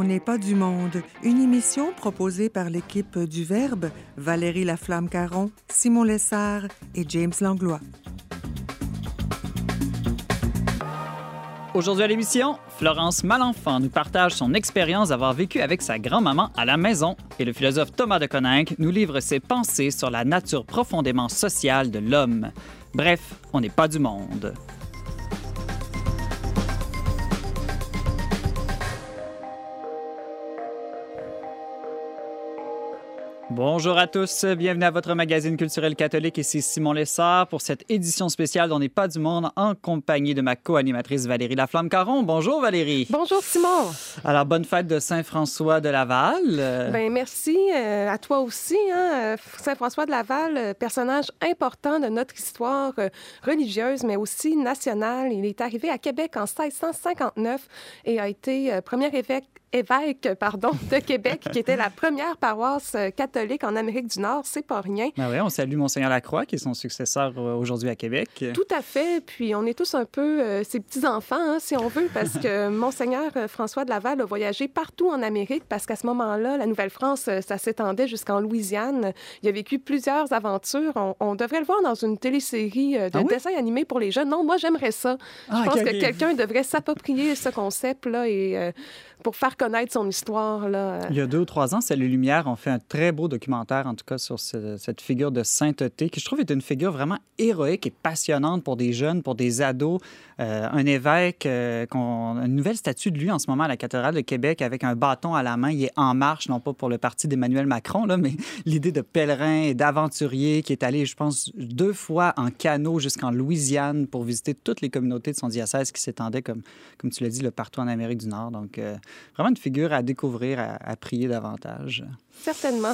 On n'est pas du monde, une émission proposée par l'équipe du Verbe, Valérie Laflamme-Caron, Simon Lessard et James Langlois. Aujourd'hui à l'émission, Florence Malenfant nous partage son expérience d'avoir vécu avec sa grand-maman à la maison et le philosophe Thomas de Coninck nous livre ses pensées sur la nature profondément sociale de l'homme. Bref, on n'est pas du monde. Bonjour à tous, bienvenue à votre magazine culturel catholique. Ici Simon Lessard pour cette édition spéciale d'On n'est pas du monde en compagnie de ma co-animatrice Valérie Laflamme-Caron. Bonjour Valérie. Bonjour Simon. Alors, bonne fête de Saint-François de Laval. Ben merci euh, à toi aussi. Hein. Saint-François de Laval, euh, personnage important de notre histoire euh, religieuse, mais aussi nationale. Il est arrivé à Québec en 1659 et a été premier évêque évêque pardon, de Québec, qui était la première paroisse euh, catholique en Amérique du Nord. C'est pas rien. Ah oui, on salue Monseigneur Lacroix, qui est son successeur euh, aujourd'hui à Québec. Tout à fait. Puis on est tous un peu euh, ses petits-enfants, hein, si on veut, parce que Monseigneur François de Laval a voyagé partout en Amérique, parce qu'à ce moment-là, la Nouvelle-France, ça s'étendait jusqu'en Louisiane. Il a vécu plusieurs aventures. On, devrait le voir dans une télésérie de ah dessins animés pour les jeunes. Non, moi, j'aimerais ça. Je ah, pense que quelqu'un devrait s'approprier ce concept-là et pour faire connaître son histoire. Là. Il y a deux ou trois ans, c'est les Lumières ont fait un très beau documentaire, en tout cas, sur cette figure de sainteté, qui je trouve est une figure vraiment héroïque et passionnante pour des jeunes, pour des ados. Euh, un évêque, euh, une nouvelle statue de lui en ce moment à la cathédrale de Québec avec un bâton à la main. Il est en marche, non pas pour le parti d'Emmanuel Macron, là, mais l'idée de pèlerin et d'aventurier qui est allé, je pense, deux fois en canot jusqu'en Louisiane pour visiter toutes les communautés de son diocèse qui s'étendaient, comme, tu l'as dit, le partout en Amérique du Nord. Donc, euh, vraiment une figure à découvrir, à prier davantage. Certainement.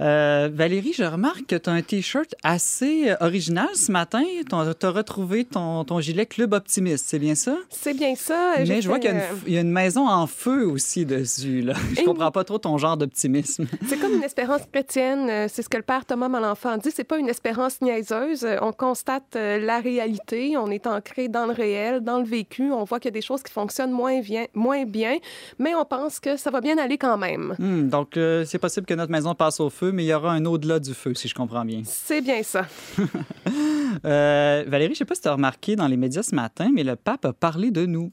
Euh, Valérie, je remarque que tu as un T-shirt assez euh, original ce matin. Tu as retrouvé ton, ton, gilet Club Optimiste, c'est bien ça? C'est bien ça. Mais je vois qu'il y, a une maison en feu aussi dessus. Là. Je ne comprends pas trop ton genre d'optimisme. C'est comme une espérance chrétienne. Euh, c'est ce que le père Thomas Malenfant dit. C'est pas une espérance niaiseuse. On constate la réalité. On est ancré dans le réel, dans le vécu. On voit qu'il y a des choses qui fonctionnent moins bien, moins bien mais on pense que ça va bien aller quand même. Hmm, donc, c'est pas que notre maison passe au feu, mais il y aura un au-delà du feu, si je comprends bien. C'est bien ça. euh, Valérie, je ne sais pas si tu as remarqué dans les médias ce matin, mais le pape a parlé de nous.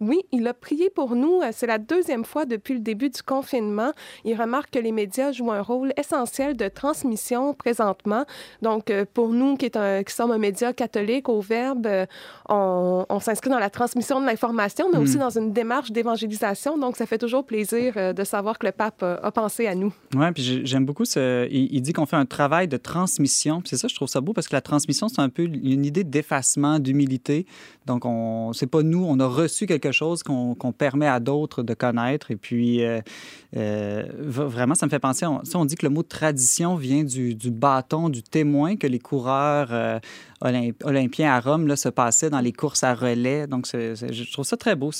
Oui, il a prié pour nous. Euh, c'est la deuxième fois depuis le début du confinement. Il remarque que les médias jouent un rôle essentiel de transmission présentement. Donc, euh, pour nous qui, est un, qui sommes un média catholique au Verbe, euh, on, s'inscrit dans la transmission de l'information, mais aussi hmm. dans une démarche d'évangélisation. Donc, ça fait toujours plaisir de savoir que le pape a, pensé à nous. Oui, puis j'aime beaucoup ce... Il, dit qu'on fait un travail de transmission. C'est ça, je trouve ça beau parce que la transmission, c'est un peu une idée d'effacement, d'humilité. Donc, on... c'est pas nous, on a reçu quelque chose qu'on permet à d'autres de connaître. Et puis, euh, euh, vraiment, ça me fait penser, on, on dit que le mot tradition vient du, bâton, du témoin que les coureurs euh, olympiens à Rome se passaient dans les courses à relais. Donc, je trouve ça très beau,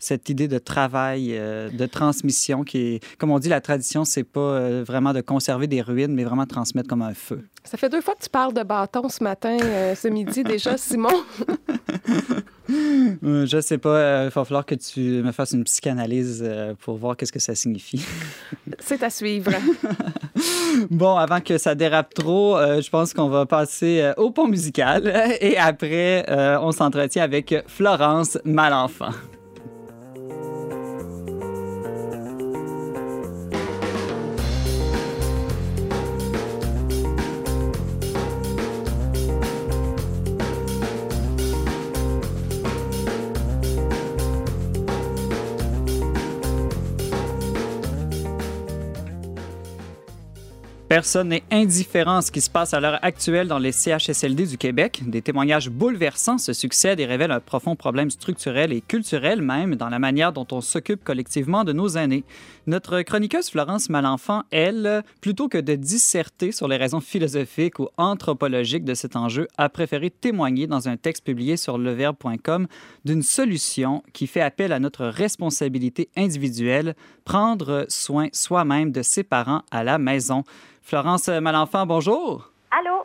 cette idée de travail, de transmission qui est, comme on dit, la tradition, c'est pas vraiment de conserver des ruines, mais vraiment transmettre comme un feu. Ça fait deux fois que tu parles de bâton ce matin, ce midi déjà, Simon. Euh, je sais pas. Euh, il va falloir que tu me fasses une psychanalyse euh, pour voir qu'est-ce que ça signifie. C'est à suivre. bon, avant que ça dérape trop, je pense qu'on va passer au pont musical et après, on s'entretient avec Florence Malenfant. Personne n'est indifférent à ce qui se passe à l'heure actuelle dans les CHSLD du Québec. Des témoignages bouleversants se succèdent et révèlent un profond problème structurel et culturel même dans la manière dont on s'occupe collectivement de nos aînés. Notre chroniqueuse Florence Malenfant, elle, plutôt que de disserter sur les raisons philosophiques ou anthropologiques de cet enjeu, a préféré témoigner dans un texte publié sur leverbe.com d'une solution qui fait appel à notre responsabilité individuelle, prendre soin soi-même de ses parents à la maison. Florence Malenfant, bonjour. Allô?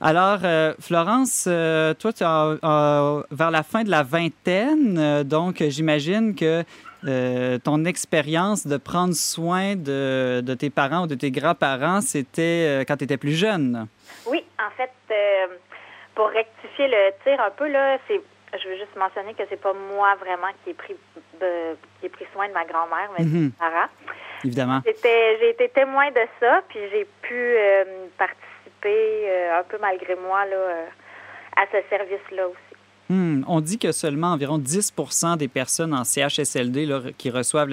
Alors, euh, Florence, euh, toi, tu es vers la fin de la vingtaine, euh, donc j'imagine que ton expérience de prendre soin de, de, tes parents ou de tes grands-parents, c'était quand tu étais plus jeune? Oui, en fait, pour rectifier le tir un peu, là, c'est je veux juste mentionner que c'est pas moi vraiment qui ai pris qui ai pris soin de ma grand-mère, mais mm mes parents. Évidemment. J'ai été témoin de ça, puis j'ai pu participer euh, un peu malgré moi là, euh, à ce service-là aussi. Hmm. On dit que seulement environ 10% des personnes en CHSLD qui reçoivent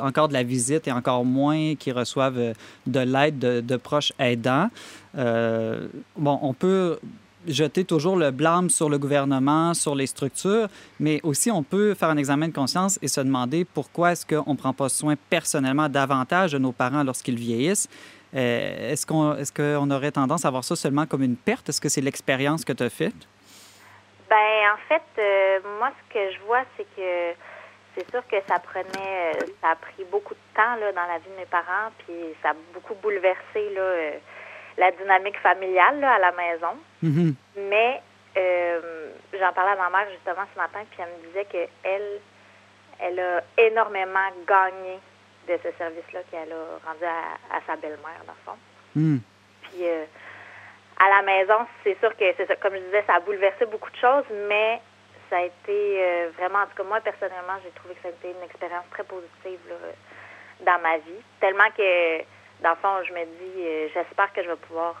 encore de la visite et encore moins qui reçoivent euh, de l'aide de, proches aidants. bon, on peut jeter toujours le blâme sur le gouvernement, sur les structures, mais aussi on peut faire un examen de conscience et se demander pourquoi est-ce qu'on ne prend pas soin personnellement davantage de nos parents lorsqu'ils vieillissent euh, est-ce qu'on est aurait tendance à voir ça seulement comme une perte? Est-ce que c'est l'expérience que tu as faite? Ben en fait, euh, moi, ce que je vois, c'est que c'est sûr que ça prenait, euh, ça a pris beaucoup de temps là, dans la vie de mes parents, puis ça a beaucoup bouleversé là, la dynamique familiale là, à la maison. Mm-hmm. Mais j'en parlais à ma mère justement ce matin, puis elle me disait qu'elle, elle a énormément gagné de ce service-là qu'elle a rendu à, sa belle-mère, dans le fond. Puis euh, à la maison, c'est sûr que, c'est comme je disais, ça a bouleversé beaucoup de choses, mais ça a été euh, vraiment, en tout cas, moi, personnellement, j'ai trouvé que ça a été une expérience très positive dans ma vie. Tellement que, dans le fond, je me dis, euh, j'espère que je vais pouvoir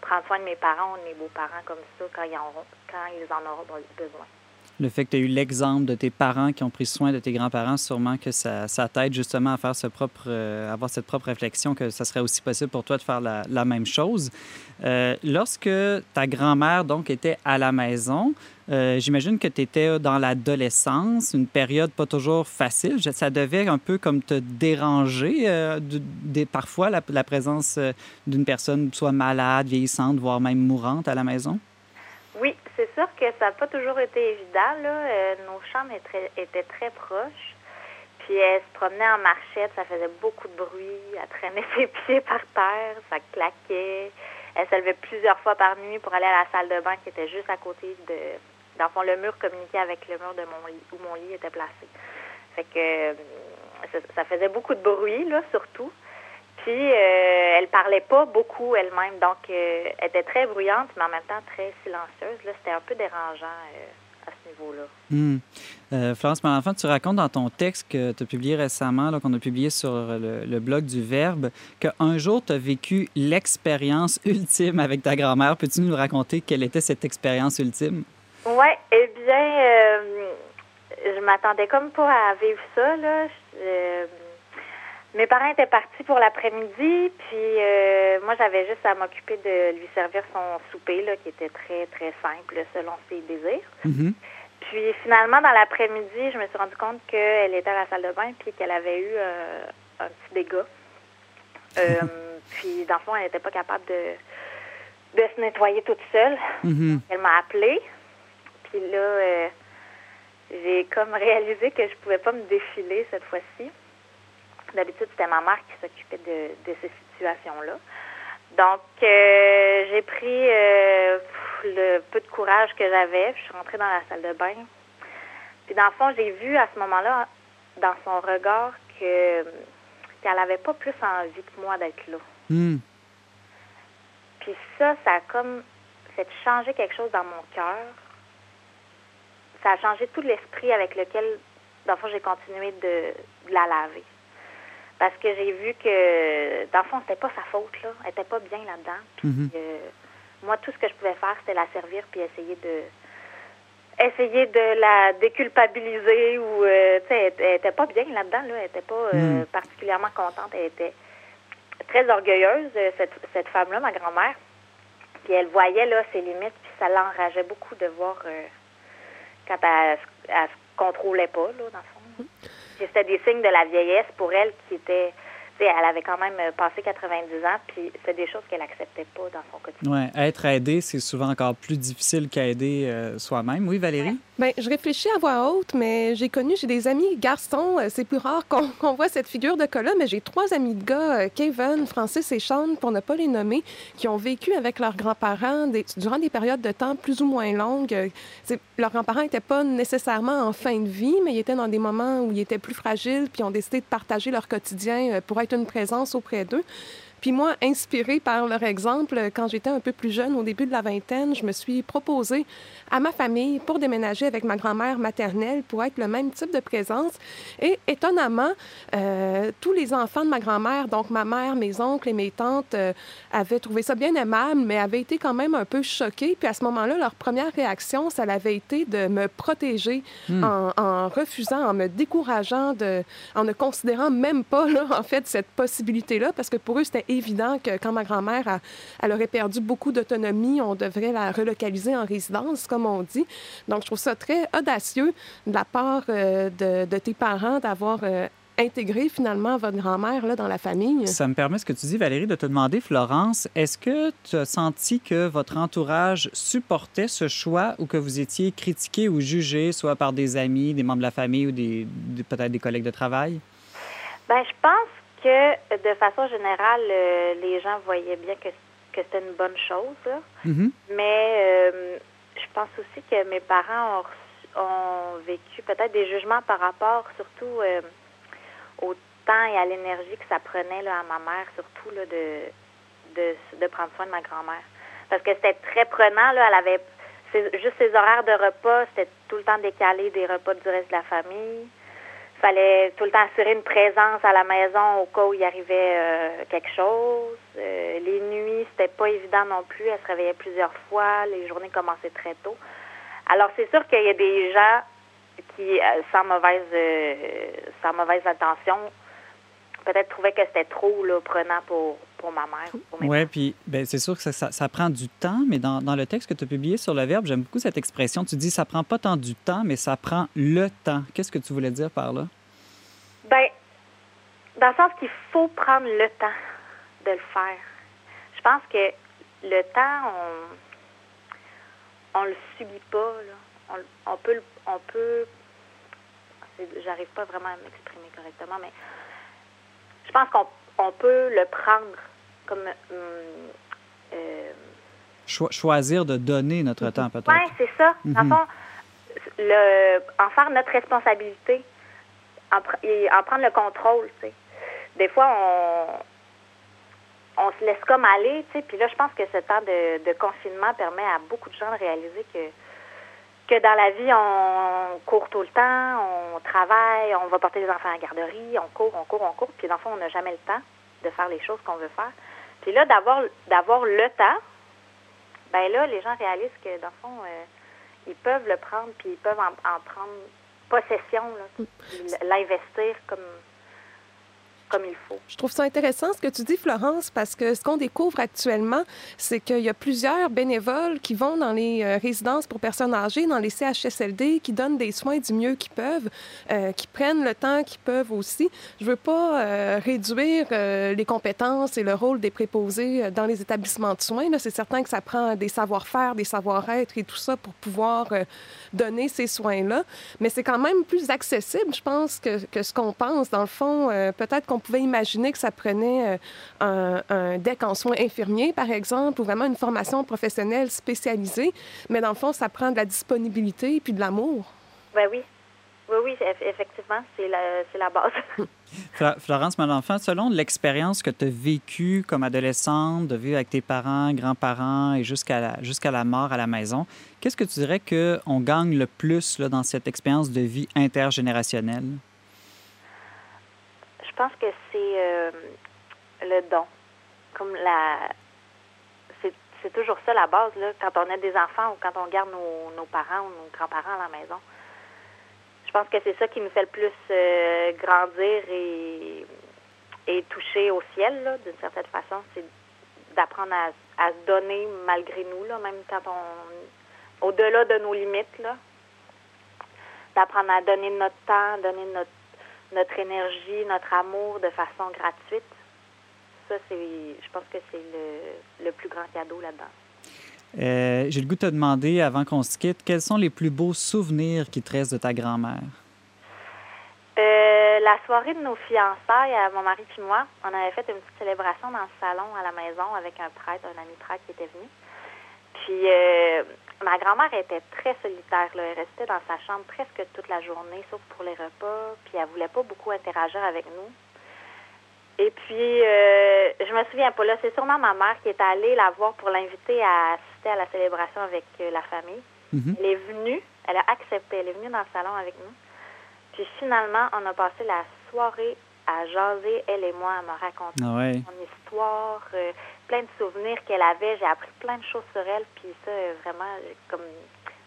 prendre soin de mes parents ou de mes beaux-parents comme ça quand ils, auront, quand ils en auront besoin le fait que tu as eu l'exemple de tes parents qui ont pris soin de tes grands-parents, sûrement que ça, ça t'aide justement à faire ce propre, euh, avoir cette propre réflexion que ça serait aussi possible pour toi de faire la, même chose. Euh, lorsque ta grand-mère donc était à la maison, euh, j'imagine que tu étais dans l'adolescence, une période pas toujours facile. Ça devait un peu comme te déranger parfois la, la présence d'une personne soit malade, vieillissante, voire même mourante à la maison? Oui, c'est sûr que ça n'a pas toujours été évident. Euh, nos chambres étaient, très proches. Puis elle se promenait en marchette, ça faisait beaucoup de bruit. Elle traînait ses pieds par terre, ça claquait. Elle se levait plusieurs fois par nuit pour aller à la salle de bain qui était juste à côté de. Dans le fond, le mur communiquait avec le mur de mon lit, où mon lit était placé. Fait que euh, ça, faisait beaucoup de bruit, surtout. Puis, euh, elle parlait pas beaucoup elle-même, donc euh, elle était très bruyante, mais en même temps très silencieuse. Là, c'était un peu dérangeant euh, à ce niveau-là. Hmm. Florence Malenfant, tu racontes dans ton texte que tu as publié récemment, qu'on a publié sur le, blog du Verbe, qu'un jour, tu as vécu l'expérience ultime avec ta grand-mère. Peux-tu nous raconter quelle était cette expérience ultime? Oui, eh bien, je m'attendais comme pas à vivre ça. Là. Mes parents étaient partis pour l'après-midi, puis euh, moi j'avais juste à m'occuper de lui servir son souper, là, qui était très très simple selon ses désirs. Mm-hmm. Puis finalement dans l'après-midi, je me suis rendu compte qu'elle était à la salle de bain puis qu'elle avait eu euh, un petit dégât. Euh, puis dans le fond, elle n'était pas capable de, de se nettoyer toute seule. Mm-hmm. Elle m'a appelée. Puis là, j'ai comme réalisé que je pouvais pas me défiler cette fois-ci. D'habitude, c'était ma mère qui s'occupait de, ces situations-là. Donc, euh, j'ai pris euh, le peu de courage que j'avais. Je suis rentrée dans la salle de bain. Puis, dans le fond, j'ai vu à ce moment-là, dans son regard, que qu'elle n'avait pas plus envie que moi d'être là. Hmm. Puis ça, ça a comme fait changer quelque chose dans mon cœur. Ça a changé tout l'esprit avec lequel, dans le fond, j'ai continué de la laver. Parce que j'ai vu que, dans le fond, c'était pas sa faute, là. Elle était pas bien là-dedans. Puis, mhm. euh, moi, tout ce que je pouvais faire, c'était la servir puis essayer de essayer de la déculpabiliser ou euh, tu sais elle, était pas bien là-dedans là elle était pas euh, mhm. particulièrement contente elle était très orgueilleuse cette, cette femme là ma grand-mère puis elle voyait là ses limites puis ça l'enrageait beaucoup de voir quand elle, elle, se contrôlait pas là dans le fond c'était des signes de la vieillesse pour elle qui était elle avait quand même passé 90 ans, puis c'est des choses qu'elle n'acceptait pas dans son quotidien. Oui, être aidé, c'est souvent encore plus difficile qu'aider euh, soi-même. Oui, Valérie? Bien, je réfléchis à voix haute, mais j'ai connu, j'ai des amis garçons. Euh, c'est plus rare qu'on voit cette figure de cas-là, mais j'ai trois amis de gars, euh, Kevin, Francis et Sean, pour ne pas les nommer, qui ont vécu avec leurs grands-parents durant des périodes de temps plus ou moins longues. leurs grands-parents n'étaient pas nécessairement en fin de vie, mais ils étaient dans des moments où ils étaient plus fragiles, puis ont décidé de partager leur quotidien pour être une présence auprès d'eux. Puis moi, inspirée par leur exemple, quand j'étais un peu plus jeune, au début de la vingtaine, je me suis proposée à ma famille pour déménager avec ma grand-mère maternelle pour être le même type de présence. Et étonnamment, euh, tous les enfants de ma grand-mère, donc ma mère, mes oncles et mes tantes, euh, avaient trouvé ça bien aimable, mais avaient été quand même un peu choqués. Puis à ce moment-là, leur première réaction, ça avait été de me protéger hmm. en, refusant, en me décourageant, de, en ne considérant même pas, là, en fait, cette possibilité-là, parce que pour eux, c'était évident que quand ma grand-mère elle aurait perdu beaucoup d'autonomie, on devrait la relocaliser en résidence, comme on dit. Donc, je trouve ça très audacieux de la part euh, de, tes parents d'avoir euh, intégré finalement votre grand-mère là, dans la famille. Ça me permet ce que tu dis, Valérie, de te demander, Florence, est-ce que tu as senti que votre entourage supportait ce choix ou que vous étiez critiqué ou jugé, soit par des amis, des membres de la famille ou des, peut-être des collègues de travail? Bien, je pense que de façon générale, euh, les gens voyaient bien que, que c'était une bonne chose. Mm-hmm. Mais euh, je pense aussi que mes parents ont, vécu peut-être des jugements par rapport surtout euh, au temps et à l'énergie que ça prenait là, à ma mère, surtout là, de, de, de prendre soin de ma grand-mère. Parce que c'était très prenant. Là, elle avait juste ses horaires de repas, c'était tout le temps décalé des repas du reste de la famille fallait tout le temps assurer une présence à la maison au cas où il arrivait euh, quelque chose. Euh, les nuits, c'était pas évident non plus. Elle se réveillait plusieurs fois. Les journées commençaient très tôt. Alors, c'est sûr qu'il y a des gens qui, euh, sans mauvaise, sans mauvaise intention, peut-être trouvaient que c'était trop là, prenant pour, pour ma mère. Oui, puis ben, c'est sûr que ça, ça, prend du temps, mais dans, dans le texte que tu as publié sur le verbe, j'aime beaucoup cette expression. Tu dis ça prend pas tant du temps, mais ça prend le temps. Qu'est-ce que tu voulais dire par là? Ben, dans le sens qu'il faut prendre le temps de le faire. Je pense que le temps, on on le subit pas. Là. On, on peut, on peut. J'arrive pas vraiment à m'exprimer correctement, mais je pense qu'on on peut le prendre comme. Hum, euh, choisir de donner notre temps, peut-être. Oui, c'est ça. Mm le, en faire notre responsabilité, en, en prendre le contrôle, tu sais. Des fois, on, on se laisse comme aller, tu sais. Puis là, je pense que ce temps de, de confinement permet à beaucoup de gens de réaliser que que dans la vie, on court tout le temps, on travaille, on va porter les enfants à la garderie, on court, on court, on court, puis dans le fond, on n'a jamais le temps de faire les choses qu'on veut faire. Puis là, d'avoir d'avoir le temps, ben là, les gens réalisent que dans le fond, euh, ils peuvent le prendre, puis ils peuvent en, en prendre possession, mm. l'investir comme Je trouve ça intéressant ce que tu dis, Florence, parce que ce qu'on découvre actuellement, c'est qu'il y a plusieurs bénévoles qui vont dans les euh, résidences pour personnes âgées, dans les CHSLD, qui donnent des soins du mieux qu'ils peuvent, euh, qui prennent le temps qu'ils peuvent aussi. Je veux pas euh, réduire les compétences et le rôle des préposés dans les établissements de soins. C'est certain que ça prend des savoir-faire, des savoir-être et tout ça pour pouvoir donner ces soins-là, mais c'est quand même plus accessible, je pense, que, que ce qu'on pense. Dans le fond, peut-être qu'on pouvait imaginer que ça prenait euh, un, deck en soins infirmiers, par exemple, ou vraiment une formation professionnelle spécialisée. Mais dans le fond, ça prend de la disponibilité puis de l'amour. Ben oui. Oui, oui, effectivement, c'est la, la, base. Florence Malenfant, selon l'expérience que tu as vécue comme adolescente, de vivre avec tes parents, grands-parents et jusqu'à la, jusqu'à la mort à la maison, qu'est-ce que tu dirais qu'on gagne le plus là, dans cette expérience de vie intergénérationnelle? Je pense que c'est euh, le don. Comme la. C'est toujours ça la base, là, quand on a des enfants ou quand on garde nos, parents ou nos grands-parents à la maison. Je pense que c'est ça qui nous fait le plus euh, grandir et, et toucher au ciel, d'une certaine façon. C'est d'apprendre à, se donner malgré nous, là, même quand on. au-delà de nos limites, là. D'apprendre à donner notre temps, donner notre notre énergie, notre amour de façon gratuite. Ça, c'est, je pense que c'est le, le plus grand cadeau là-dedans. Euh, j'ai le goût de te demander, avant qu'on se quitte, quels sont les plus beaux souvenirs qui te restent de ta grand-mère? Euh, la soirée de nos fiançailles, à mon mari et moi, on avait fait une petite célébration dans le salon à la maison avec un prêtre, un ami prêtre qui était venu. Puis euh, ma grand-mère était très solitaire. Là. Elle restait dans sa chambre presque toute la journée, sauf pour les repas. Puis elle voulait pas beaucoup interagir avec nous. Et puis, euh, je me souviens pas là. C'est sûrement ma mère qui est allée la voir pour l'inviter à assister à la célébration avec euh, la famille. Mhm. Elle est venue. Elle a accepté. Elle est venue dans le salon avec nous. Puis finalement, on a passé la soirée à jaser, elle et moi, à me raconter Ah ouais. son histoire, euh, plein de souvenirs qu'elle avait. J'ai appris plein de choses sur elle. Puis ça, euh, vraiment, euh, comme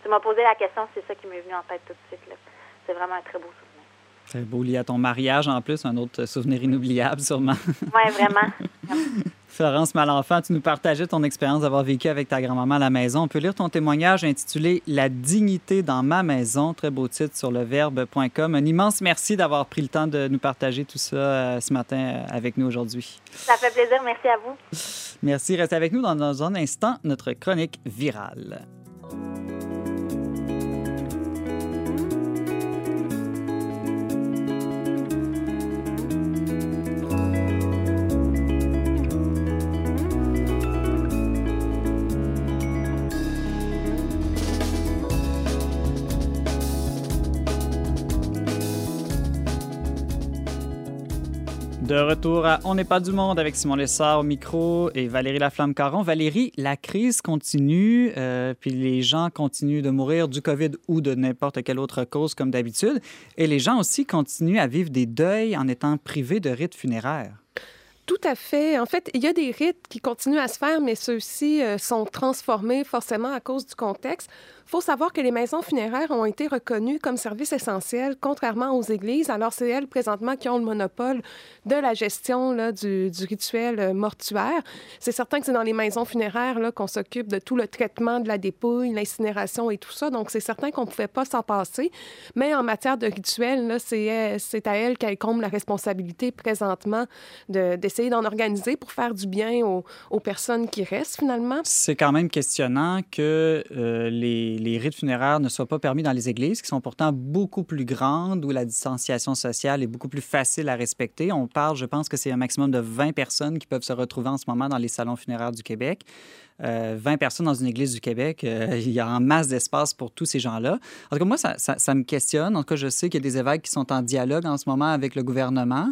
tu m'as posé la question, c'est ça qui m'est venu en tête tout de suite. C'est vraiment un très beau souvenir. Très beau lié à ton mariage en plus, un autre souvenir inoubliable sûrement. Oui, vraiment. Florence Malenfant, tu nous partageais ton expérience d'avoir vécu avec ta grand-maman à la maison. On peut lire ton témoignage intitulé La dignité dans ma maison, très beau titre sur leverbe.com. Un immense merci d'avoir pris le temps de nous partager tout ça euh, ce matin euh, avec nous aujourd'hui. Ça fait plaisir. Merci à vous. Merci, restez avec nous dans, dans un instant, notre chronique virale. De retour à On n'est pas du monde avec Simon Lessard au micro et Valérie Laflamme-Caron. Valérie, la crise continue, euh, puis les gens continuent de mourir du COVID ou de n'importe quelle autre cause comme d'habitude. Et les gens aussi continuent à vivre des deuils en étant privés de rites funéraires. Tout à fait. En fait, il y a des rites qui continuent à se faire, mais ceux-ci euh, sont transformés forcément à cause du contexte. Il faut savoir que les maisons funéraires ont été reconnues comme services essentiels, contrairement aux églises. Alors, c'est elles, présentement, qui ont le monopole de la gestion du, rituel euh, mortuaire. C'est certain que c'est dans les maisons funéraires qu'on s'occupe de tout le traitement de la dépouille, l'incinération et tout ça. Donc, c'est certain qu'on ne pouvait pas s'en passer. Mais en matière de rituel, euh, c'est à elles qu'incombe la responsabilité présentement de, d'essayer d'en organiser pour faire du bien aux, aux personnes qui restent, finalement. C'est quand même questionnant que euh, les, les rites funéraires ne soient pas permis dans les églises, qui sont pourtant beaucoup plus grandes, où la distanciation sociale est beaucoup plus facile à respecter. On parle, je pense que c'est un maximum de 20 personnes qui peuvent se retrouver en ce moment dans les salons funéraires du Québec. Euh, 20 personnes dans une église du Québec, euh, il y a en masse d'espace pour tous ces gens-là. En tout cas, moi, ça, me questionne. En tout cas, je sais qu'il y a des évêques qui sont en dialogue en ce moment avec le gouvernement.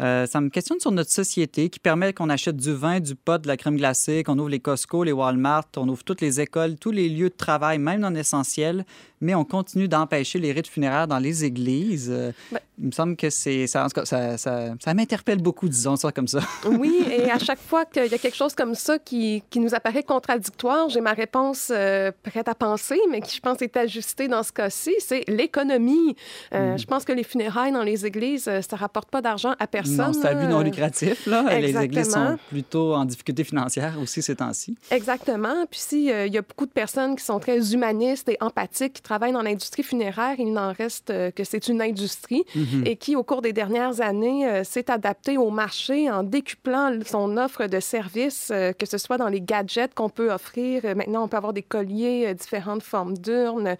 Euh, ça me questionne sur notre société qui permet qu'on achète du vin, du pot, de la crème glacée, qu'on ouvre les Costco, les Walmart, on ouvre toutes les écoles, tous les lieux de travail, même non essentiels, mais on continue d'empêcher les rites funéraires dans les églises. Euh, Ben- il me semble que c'est ça, en tout cas, ça, ça, ça m'interpelle beaucoup, disons ça comme ça. Oui, et à chaque fois qu'il y a quelque chose comme ça qui, qui nous apparaît contradictoire, j'ai ma réponse euh, prête à penser, mais qui, je pense, est ajustée dans ce cas-ci, c'est l'économie. Euh, Je pense que les funérailles dans les églises, ça rapporte pas d'argent à personne. non, c'est un but non lucratif. Là. Les églises sont Exactement. plutôt en difficulté financière aussi ces temps-ci. Exactement. Puis si euh, il y a beaucoup de personnes qui sont très humanistes et empathiques, qui travaillent dans l'industrie funéraire, il n'en reste euh, que c'est une industrie Mhm. et qui, au cours des dernières années, euh, s'est adaptée au marché en décuplant son offre de services, euh, que ce soit dans les gadgets qu'on peut offrir. Maintenant, on peut avoir des colliers, différentes formes d'urnes.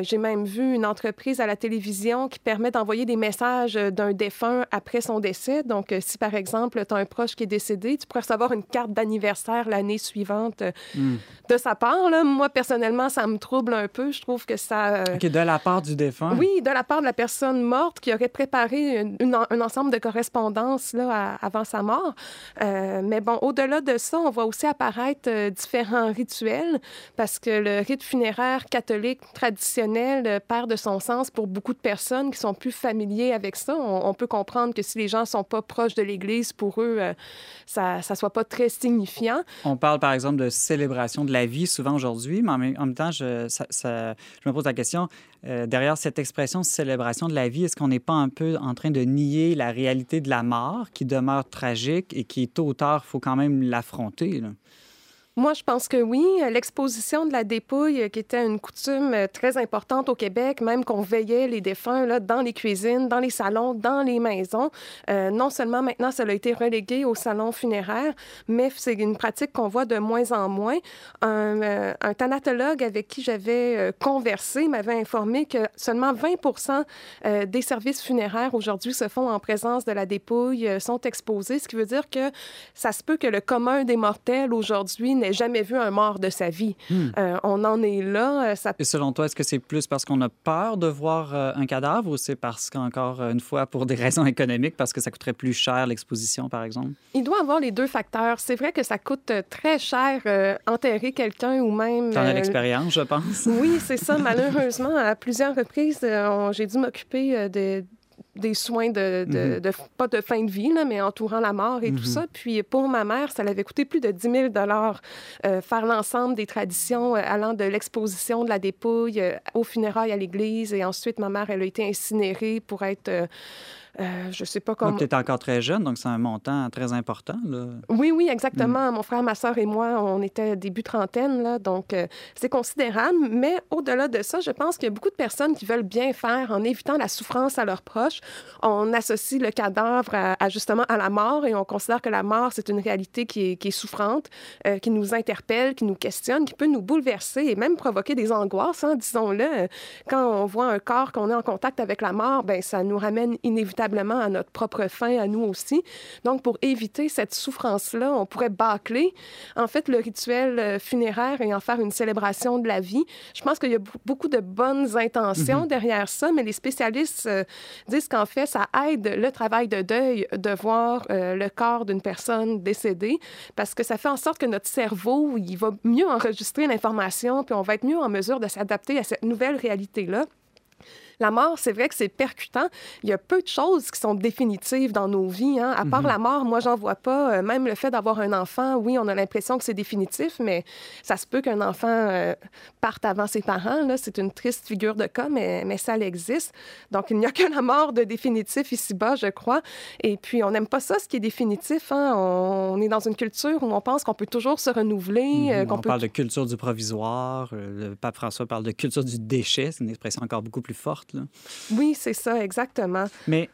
J'ai même vu une entreprise à la télévision qui permet d'envoyer des messages d'un défunt après son décès. Donc, si par exemple, tu as un proche qui est décédé, tu pourrais recevoir une carte d'anniversaire l'année suivante euh, Mm. de sa part. Là. Moi, personnellement, ça me trouble un peu. Je trouve que ça... euh, de la part du défunt. oui, de la part de la personne morte qui aurait préparé une- une- un ensemble de correspondances là, à- avant sa mort. Euh, mais bon, au-delà de ça, on voit aussi apparaître euh, différents rituels parce que le rite funéraire catholique traditionnel perd de son sens pour beaucoup de personnes qui sont plus familiers avec ça. On, on peut comprendre que si les gens sont pas proches de l'Église, pour eux, ça ne soit pas très signifiant. On parle par exemple de célébration de la vie souvent aujourd'hui, mais en même, en même temps, je, ça- ça- je me pose la question, euh, derrière cette expression célébration de la vie, est-ce qu'on n'est pas un peu en train de nier la réalité de la mort qui demeure tragique et qui, tôt ou tard, il faut quand même l'affronter? Moi, je pense que oui. L'exposition de la dépouille, euh, qui était une coutume euh, très importante au Québec, même qu'on veillait les défunts là, dans les cuisines, dans les salons, dans les maisons. Euh, non seulement maintenant, ça a été relégué au salon funéraire, mais c'est une pratique qu'on voit de moins en moins. Un, un thanatologue avec qui j'avais conversé m'avait informé que seulement 20 des services funéraires aujourd'hui se font en présence de la dépouille, sont exposés, ce qui veut dire que ça se peut que le commun des mortels aujourd'hui jamais vu un mort de sa vie. Hmm. Euh, on en est là. Euh, ça... Et selon toi, est-ce que c'est plus parce qu'on a peur de voir euh, un cadavre ou c'est parce qu'encore une fois, pour des raisons économiques, parce que ça coûterait plus cher l'exposition, par exemple? Il doit avoir les deux facteurs. C'est vrai que ça coûte très cher enterrer quelqu'un ou même... T'en as l'expérience, je pense. Oui, c'est ça. Malheureusement, à plusieurs reprises, j'ai dû m'occuper de des soins de, mhm. de, pas de fin de vie, là, mais entourant la mort et tout mhm. ça. Puis pour ma mère, ça l'avait coûté plus de 10 000 euh, faire l'ensemble des traditions euh, allant de l'exposition de la dépouille euh, aux funérailles à l'église. Et ensuite, ma mère, elle a été incinérée pour être euh, je sais pas comment. tu es encore très jeune, donc c'est un montant très important. Là. Oui, oui, exactement. Mm. Mon frère, ma soeur et moi, on était début trentaine, là, donc euh, c'est considérable. Mais au-delà de ça, je pense qu'il y a beaucoup de personnes qui veulent bien faire en évitant la souffrance à leurs proches. On associe le cadavre à, justement à la mort et on considère que la mort, c'est une réalité qui est, qui est souffrante, euh, qui nous interpelle, qui nous questionne, qui peut nous bouleverser et même provoquer des angoisses, hein, disons-le. Quand on voit un corps, qu'on est en contact avec la mort, ben ça nous ramène inévitablement à notre propre fin, à nous aussi. Donc, pour éviter cette souffrance-là, on pourrait bâcler, en fait, le rituel euh, funéraire et en faire une célébration de la vie. Je pense qu'il y a beaucoup de bonnes intentions mhm. derrière ça, mais les spécialistes euh, disent qu'en fait, ça aide le travail de deuil de voir euh, le corps d'une personne décédée parce que ça fait en sorte que notre cerveau, il va mieux enregistrer l'information, puis on va être mieux en mesure de s'adapter à cette nouvelle réalité-là. La mort, c'est vrai que c'est percutant. Il y a peu de choses qui sont définitives dans nos vies. Hein. À part mhm. la mort, moi, j'en vois pas. Euh, même le fait d'avoir un enfant, oui, on a l'impression que c'est définitif, mais ça se peut qu'un enfant euh, parte avant ses parents. C'est une triste figure de cas, mais, mais ça existe. Donc, il n'y a que la mort de définitif ici-bas, je crois. Et puis, on n'aime pas ça, ce qui est définitif. Hein. On, est dans une culture où on pense qu'on peut toujours se renouveler. Euh, mhm. on parle de culture du provisoire. Le pape François parle de culture du déchet. C'est une expression encore beaucoup plus forte. Oui, c'est ça, exactement. Mais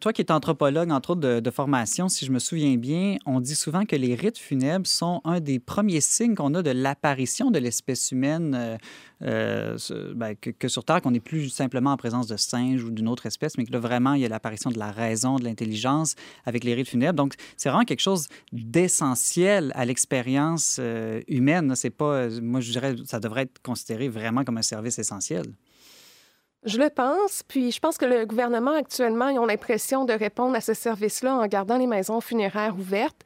toi qui es anthropologue, entre autres, de, formation, si je me souviens bien, on dit souvent que les rites funèbres sont un des premiers signes qu'on a de l'apparition de l'espèce humaine, euh, euh, ben, que, sur Terre, qu'on n'est plus simplement en présence de singes ou d'une autre espèce, mais que là, vraiment, il y a l'apparition de la raison, de l'intelligence avec les rites funèbres. Donc, c'est vraiment quelque chose d'essentiel à l'expérience euh, humaine. C'est pas, moi, je dirais, ça devrait être considéré vraiment comme un service essentiel. Je le pense, puis je pense que le gouvernement actuellement, ils ont l'impression de répondre à ce service-là en gardant les maisons funéraires ouvertes.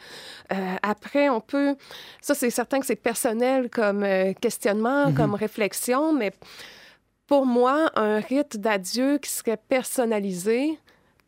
Euh, après, on peut, ça c'est certain que c'est personnel comme euh, questionnement, mhm. comme réflexion, mais pour moi, un rite d'adieu qui serait personnalisé,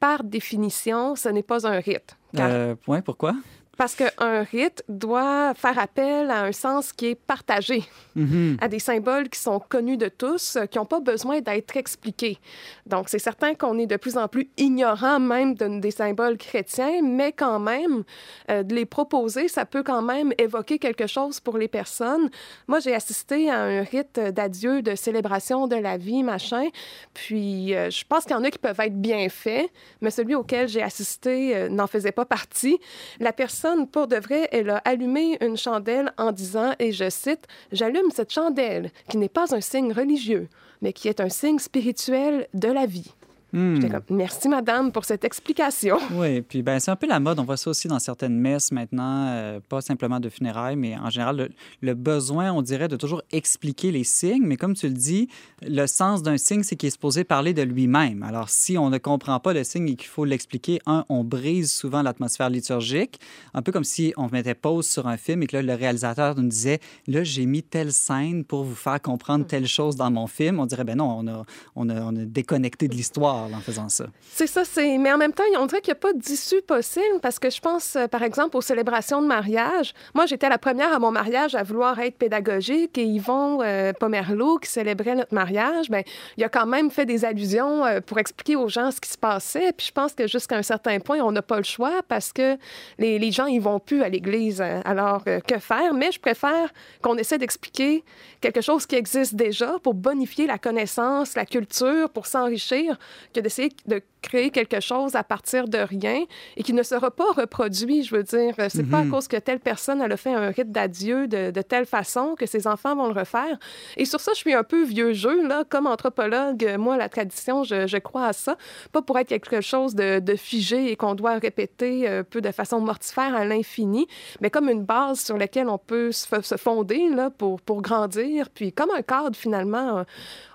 par définition, ce n'est pas un rite. Euh, pourquoi? Parce qu'un rite doit faire appel à un sens qui est partagé, mm-hmm. à des symboles qui sont connus de tous, qui n'ont pas besoin d'être expliqués. Donc, c'est certain qu'on est de plus en plus ignorant même de, des symboles chrétiens, mais quand même, euh, de les proposer, ça peut quand même évoquer quelque chose pour les personnes. Moi, j'ai assisté à un rite d'adieu, de célébration de la vie, machin, puis euh, je pense qu'il y en a qui peuvent être bien faits, mais celui auquel j'ai assisté euh, n'en faisait pas partie. La personne pour de vrai, elle a allumé une chandelle en disant, et je cite, J'allume cette chandelle qui n'est pas un signe religieux, mais qui est un signe spirituel de la vie. Hmm. merci, madame, pour cette explication. Oui, puis ben, c'est un peu la mode. On voit ça aussi dans certaines messes maintenant, euh, pas simplement de funérailles, mais en général, le, besoin, on dirait, de toujours expliquer les signes. Mais comme tu le dis, le sens d'un signe, c'est qu'il est supposé parler de lui-même. Alors, si on ne comprend pas le signe et qu'il faut l'expliquer, un, on brise souvent l'atmosphère liturgique, un peu comme si on mettait pause sur un film et que là, le réalisateur nous disait, là, j'ai mis telle scène pour vous faire comprendre telle chose dans mon film. On dirait, ben non, on a, on a, on a déconnecté de l'histoire en faisant ça. C'est ça, c'est. Mais en même temps, on dirait qu'il n'y a pas d'issue possible parce que je pense, euh, par exemple, aux célébrations de mariage. Moi, j'étais la première à mon mariage à vouloir être pédagogique et Yvon euh, Pomerleau, qui célébrait notre mariage, ben, il a quand même fait des allusions euh, pour expliquer aux gens ce qui se passait. Puis je pense que jusqu'à un certain point, on n'a pas le choix parce que les, gens, ils vont plus à l'église. Alors, que faire? Mais je préfère qu'on essaie d'expliquer quelque chose qui existe déjà pour bonifier la connaissance, la culture, pour s'enrichir, que d'essayer de créer quelque chose à partir de rien et qui ne sera pas reproduit. Je veux dire, c'est pas à mhm. cause que telle personne elle a fait un rite d'adieu de, de, telle façon que ses enfants vont le refaire. Et sur ça, je suis un peu vieux jeu là, comme anthropologue. Moi, la tradition, je, je crois à ça, pas pour être quelque chose de, de figé et qu'on doit répéter un peu de façon mortifère à l'infini, mais comme une base sur laquelle on peut se, se fonder là pour pour grandir, puis comme un cadre finalement.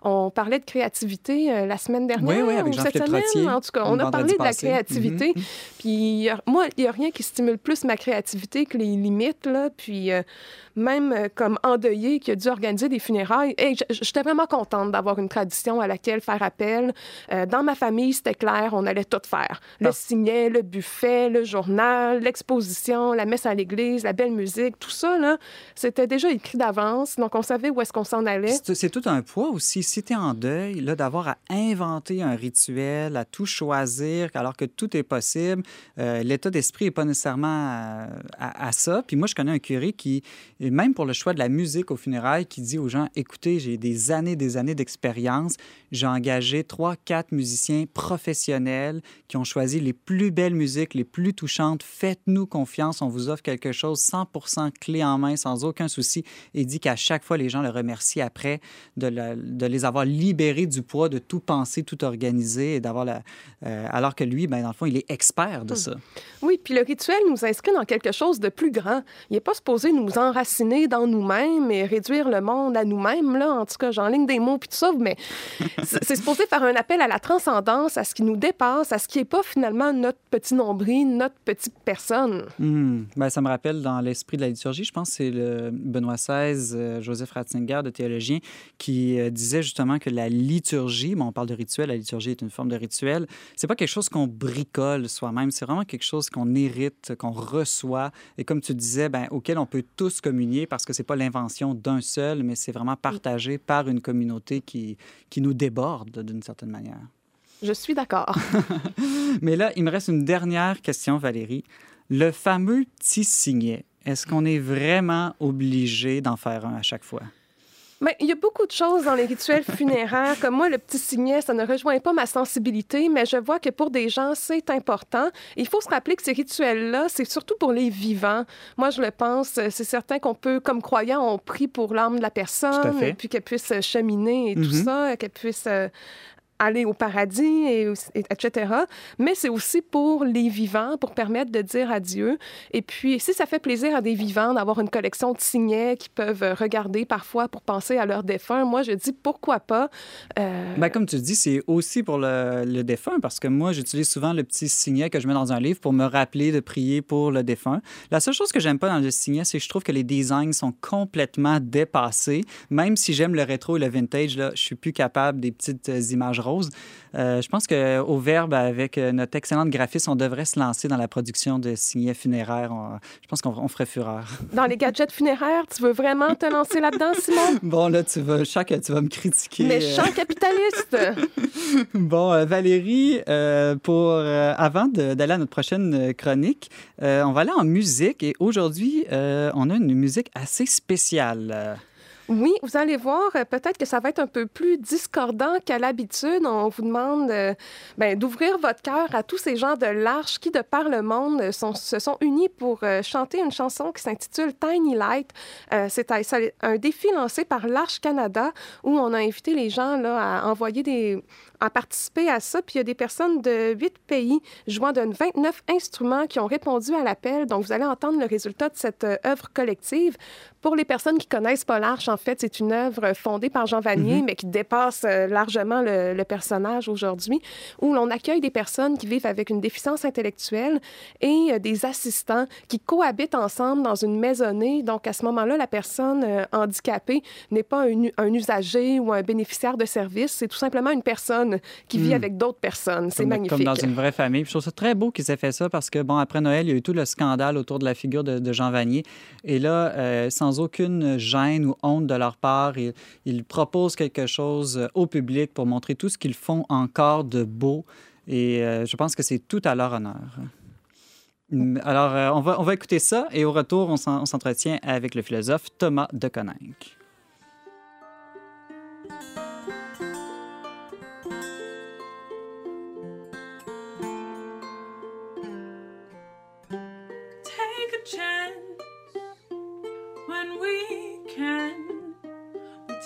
On parlait de créativité euh, la semaine dernière oui, oui, avec semaine. En tout cas, on a parlé de la créativité. Mhm. Puis moi, il n'y a rien qui stimule plus ma créativité que les limites. Là. Puis euh, même euh, comme endeuillé qui a dû organiser des funérailles, et j'étais vraiment contente d'avoir une tradition à laquelle faire appel. dans ma famille, c'était clair, on allait tout faire. Le ah. signet, le buffet, le journal, l'exposition, la messe à l'église, la belle musique, tout ça, c'était déjà écrit d'avance. Donc, on savait où est-ce qu'on s'en allait. C'est tout un poids aussi si tu es en deuil, là, d'avoir à inventer un rituel, à tout choisir, alors que tout est possible, euh, l'état d'esprit n'est pas nécessairement à, ça. Puis moi, je connais un curé qui, même pour le choix de la musique au funérailles, qui dit aux gens, écoutez, j'ai des années, des années d'expérience, j'ai engagé trois, quatre musiciens professionnels qui ont choisi les plus belles musiques, les plus touchantes. Faites-nous confiance, on vous offre quelque chose 100% clé en main, sans aucun souci. Et dit qu'à chaque fois, les gens le remercient après de, de les avoir libéré du poids de tout penser, tout organiser et d'avoir la... Euh, alors que lui, ben, dans le fond, il est expert de hmm. ça. Oui, puis le rituel nous inscrit dans quelque chose de plus grand. Il n'est pas supposé nous enraciner dans nous-mêmes et réduire le monde à nous-mêmes, là. En tout cas, j'enligne des mots puis tout ça, mais c'est supposé faire un appel à la transcendance, à ce qui nous dépasse, à ce qui n'est pas finalement notre petit nombril, notre petite personne. Hmm. Ben, ça me rappelle dans l'esprit de la liturgie, je pense c'est le Benoît XVI, euh, Joseph Ratzinger, de théologien, qui euh, disait justement que la liturgie, bon, on parle de rituel, la liturgie est une forme de rituel, c'est pas quelque chose qu'on bricole soi-même, c'est vraiment quelque chose qu'on hérite, qu'on reçoit, et comme tu disais, ben, auquel on peut tous communier parce que c'est pas l'invention d'un seul, mais c'est vraiment partagé par une communauté qui, qui nous déborde d'une certaine manière. Je suis d'accord. mais là, il me reste une dernière question, Valérie. Le fameux petit signet, est-ce qu'on est vraiment obligé d'en faire un à chaque fois? Mais il y a beaucoup de choses dans les rituels funéraires. Comme moi, le petit signet, ça ne rejoint pas ma sensibilité, mais je vois que pour des gens, c'est important. Il faut se rappeler que ces rituels-là, c'est surtout pour les vivants. Moi, je le pense. C'est certain qu'on peut, comme croyant, on prie pour l'âme de la personne, et puis qu'elle puisse cheminer et tout mm-hmm. ça, qu'elle puisse euh, aller au paradis, et, etc. Mais c'est aussi pour les vivants, pour permettre de dire adieu. Et puis, si ça fait plaisir à des vivants d'avoir une collection de signets qu'ils peuvent regarder parfois pour penser à leur défunt, moi, je dis pourquoi pas. Euh... Ben, comme tu dis, c'est aussi pour le, le, défunt, parce que moi, j'utilise souvent le petit signet que je mets dans un livre pour me rappeler de prier pour le défunt. La seule chose que j'aime pas dans le signet, c'est que je trouve que les designs sont complètement dépassés. Même si j'aime le rétro et le vintage, là, je suis plus capable des petites images rose. Euh, je pense qu'au Verbe, avec euh, notre excellente graphiste, on devrait se lancer dans la production de signets funéraires. je pense qu'on ferait fureur. Dans les gadgets funéraires, tu veux vraiment te lancer là-dedans, Simon? Bon, là, tu vas, chaque, tu vas me critiquer. Méchant euh. capitaliste! bon, Valérie, pour, avant d'aller à notre prochaine chronique, on va aller en musique et aujourd'hui, on a une musique assez spéciale. Oui, vous allez voir, euh, peut-être que ça va être un peu plus discordant qu'à l'habitude. On vous demande euh, ben, d'ouvrir votre cœur à tous ces gens de l'Arche qui, de par le monde, sont, se sont unis pour euh, chanter une chanson qui s'intitule Tiny Light. C'est un défi lancé par l'Arche Canada où on a invité les gens à envoyer des, à participer à ça. Puis il y a des personnes de huit pays jouant de 29 instruments qui ont répondu à l'appel. Donc, vous allez entendre le résultat de cette œuvre collective. Pour les personnes qui connaissent pas l'Arche, en fait, c'est une œuvre fondée par Jean Vanier, mhm. mais qui dépasse euh, largement le, personnage aujourd'hui, où l'on accueille des personnes qui vivent avec une déficience intellectuelle et euh, des assistants qui cohabitent ensemble dans une maisonnée. Donc, à ce moment-là, la personne euh, handicapée n'est pas un, un, usager ou un bénéficiaire de service, c'est tout simplement une personne personne qui vit Mm. avec d'autres personnes. C'est magnifique. Comme dans une vraie famille. Puis Je trouve ça très beau qu'ils aient fait ça parce que, bon, après Noël, il y a eu tout le scandale autour de la figure de, de Jean Vanier. Et là, euh, sans aucune gêne ou honte de leur part, ils, ils proposent quelque chose euh, au public pour montrer tout ce qu'ils font encore de beau. Et euh, je pense que c'est tout à leur honneur. Hum, Alors, euh, on, va, on va écouter ça et au retour, on s'entretient avec le philosophe Thomas de Coninck.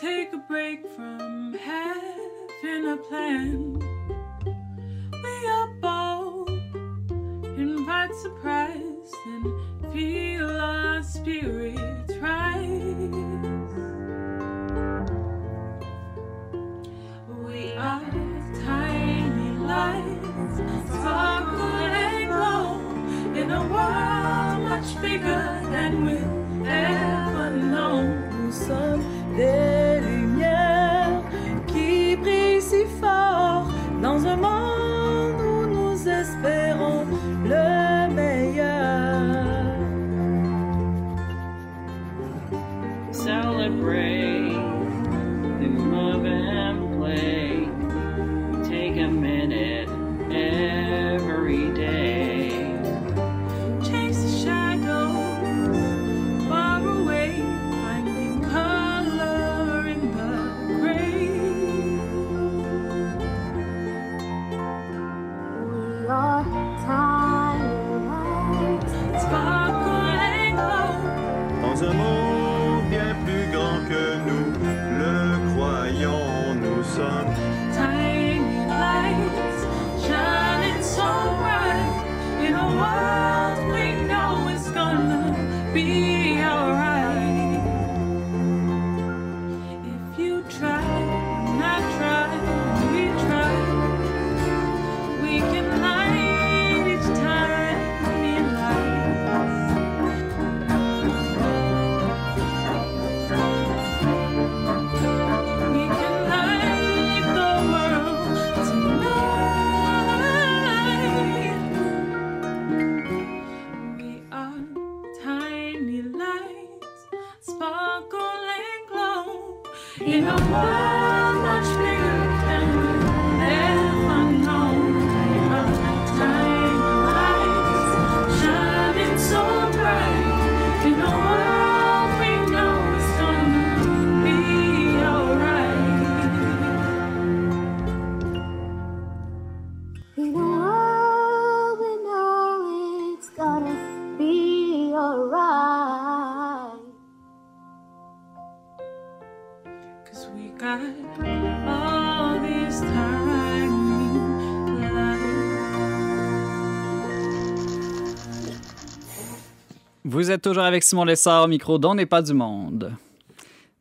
Take a break from having a plan. We are bold, invite surprise, and feel our spirits rise. We are tiny lights, sparkle and glow in a world much bigger than we've ever known. Nous sommes Vous êtes toujours avec Simon Lessard au micro d'On n'est pas du monde.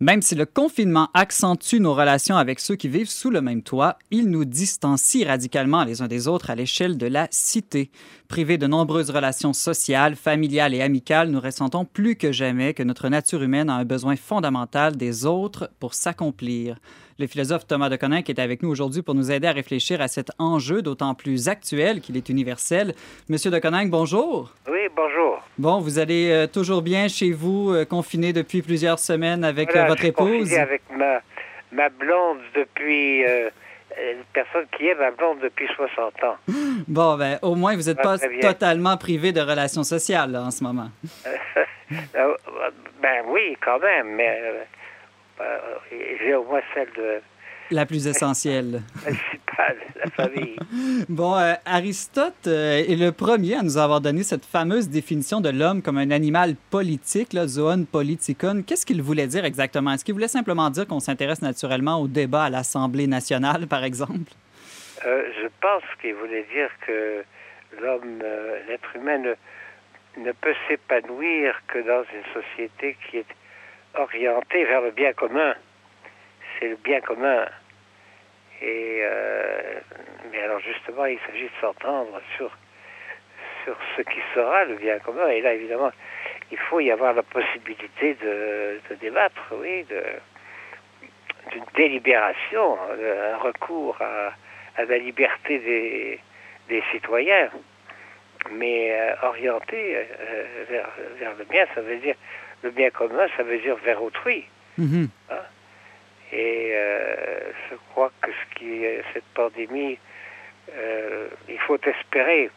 Même si le confinement accentue nos relations avec ceux qui vivent sous le même toit, il nous distancie radicalement les uns des autres à l'échelle de la cité. Privés de nombreuses relations sociales, familiales et amicales, nous ressentons plus que jamais que notre nature humaine a un besoin fondamental des autres pour s'accomplir. Le philosophe Thomas de Coninck est avec nous aujourd'hui pour nous aider à réfléchir à cet enjeu d'autant plus actuel qu'il est universel. Monsieur de Coninck, bonjour. Oui, bonjour. Bon, vous allez euh, toujours bien chez vous, euh, confiné depuis plusieurs semaines avec Voilà, euh, votre je suis épouse? avec ma, ma blonde depuis... une personne qui est ma blonde depuis 60 ans. Bon, ben, au moins, vous n'êtes pas totalement privé de relations sociales là, en ce moment. Ben oui, quand même, mais j'ai au moins celle de La plus essentielle. principale, la famille. Bon, euh, Aristote euh, est le premier à nous avoir donné cette fameuse définition de l'homme comme un animal politique, là, zoon politikon. Qu'est-ce qu'il voulait dire exactement? Est-ce qu'il voulait simplement dire qu'on s'intéresse naturellement au débat à l'Assemblée nationale, par exemple? Euh, je pense qu'il voulait dire que l'homme, euh, l'être humain ne, ne peut s'épanouir que dans une société qui est orientée vers le bien commun. C'est le bien commun. Et euh, mais alors justement, il s'agit de s'entendre sur sur ce qui sera le bien commun. Et là, évidemment, il faut y avoir la possibilité de, de débattre, oui, d'une délibération, un recours à, à la liberté des, des citoyens. Mais euh, orienté euh, vers, vers le bien, ça veut dire le bien commun, ça veut dire vers autrui. Mhm. Et euh, je crois que ce qui est cette pandémie, euh, il faut espérer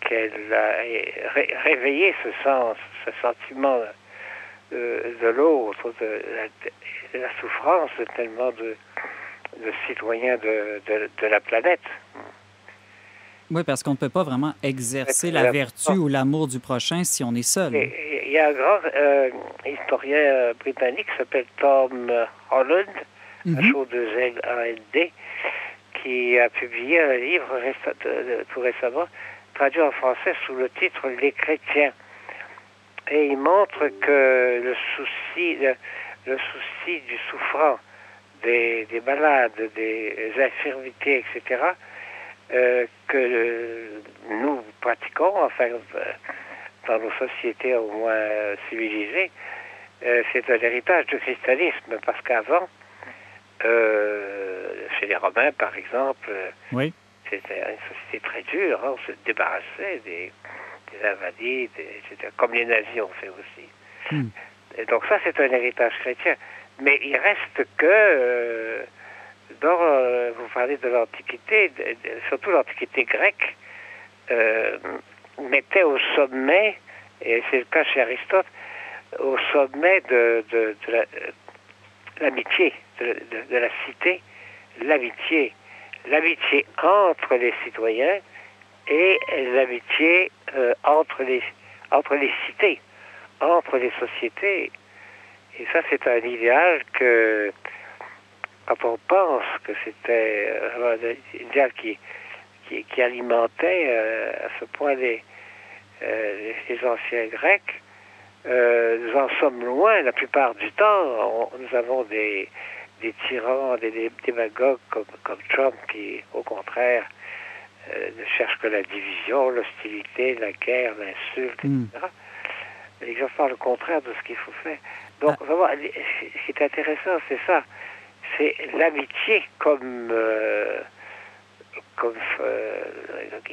qu'elle a ré- réveillé ce sens, ce sentiment de, de l'autre, de, la- de la souffrance de tellement de, de citoyens de, de, de la planète. Oui, parce qu'on ne peut pas vraiment exercer la vertu ou l'amour du prochain si on est seul. Il y a un grand euh, historien euh, britannique qui s'appelle Tom euh, Holland, Mhm. H-O-2-L-A-N-D, qui a publié un livre tout récemment, traduit en français sous le titre Les chrétiens. Et il montre que le souci, le, le souci du souffrant, des, des malades, des infirmités, etc., que euh, nous pratiquons, enfin, euh, dans nos sociétés au moins civilisées, euh, c'est un héritage du christianisme, parce qu'avant, euh, chez les Romains, par exemple, Oui. c'était une société très dure, hein, on se débarrassait des, des invalides, etc., comme les nazis ont fait aussi. Hmm. Et donc ça, c'est un héritage chrétien. Mais il reste que, euh, dans, euh, vous parlez de l'Antiquité, surtout l'Antiquité grecque, euh, mettait au sommet, et c'est le cas chez Aristote, au sommet de, de, de la- l'amitié, de la cité, l'amitié. L'amitié entre les citoyens et l'amitié euh, entre, les, entre les cités, entre les sociétés. Et ça, c'est un idéal que, quand on pense que c'était euh, un idéal qui, qui, qui alimentait euh, à ce point les, euh, les anciens Grecs, nous en sommes loin la plupart du temps. On- nous avons des, des tyrans, des, des démagogues comme, comme Trump qui, au contraire, ne cherchent que la division, l'hostilité, la guerre, l'insulte, Mm. etc. Font le contraire de ce qu'il faut faire. Donc, vraiment, les- ce qui est intéressant, c'est ça. C'est l'amitié comme, euh, comme euh,